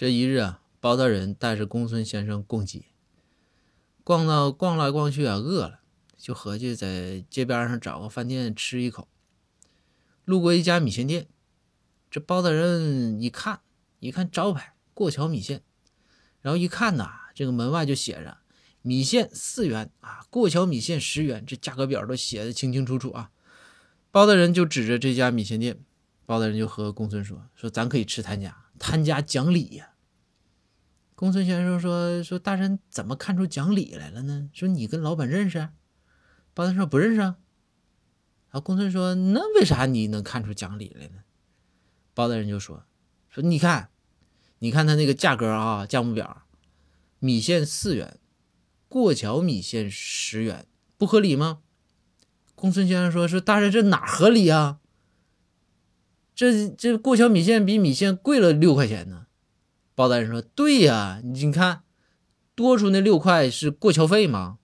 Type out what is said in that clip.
这一日啊，包大人带着公孙先生逛街，逛到逛来逛去啊，饿了，就合计在街边上找个饭店吃一口。路过一家米线店，这包大人一看，一看招牌“过桥米线”，然后一看呐，这个门外就写着“米线四元啊，过桥米线十元”，这价格表都写的清清楚楚啊。包大人就指着这家米线店，包大人就和公孙说：“说咱可以吃他家，他家讲理呀。”公孙先生说：“说大人怎么看出讲理来了呢？说你跟老板认识？”包大人说：“不认识。”啊。然后公孙说：“那为啥你能看出讲理来呢？”包大人就说：“说你看，你看他那个价格啊，价目表，米线四元，过桥米线十元，不合理吗？”公孙先生说：“说大人这哪合理啊？这这过桥米线比米线贵了六块钱呢。”包大人说：“对呀，你看，多出那六块是过桥费吗？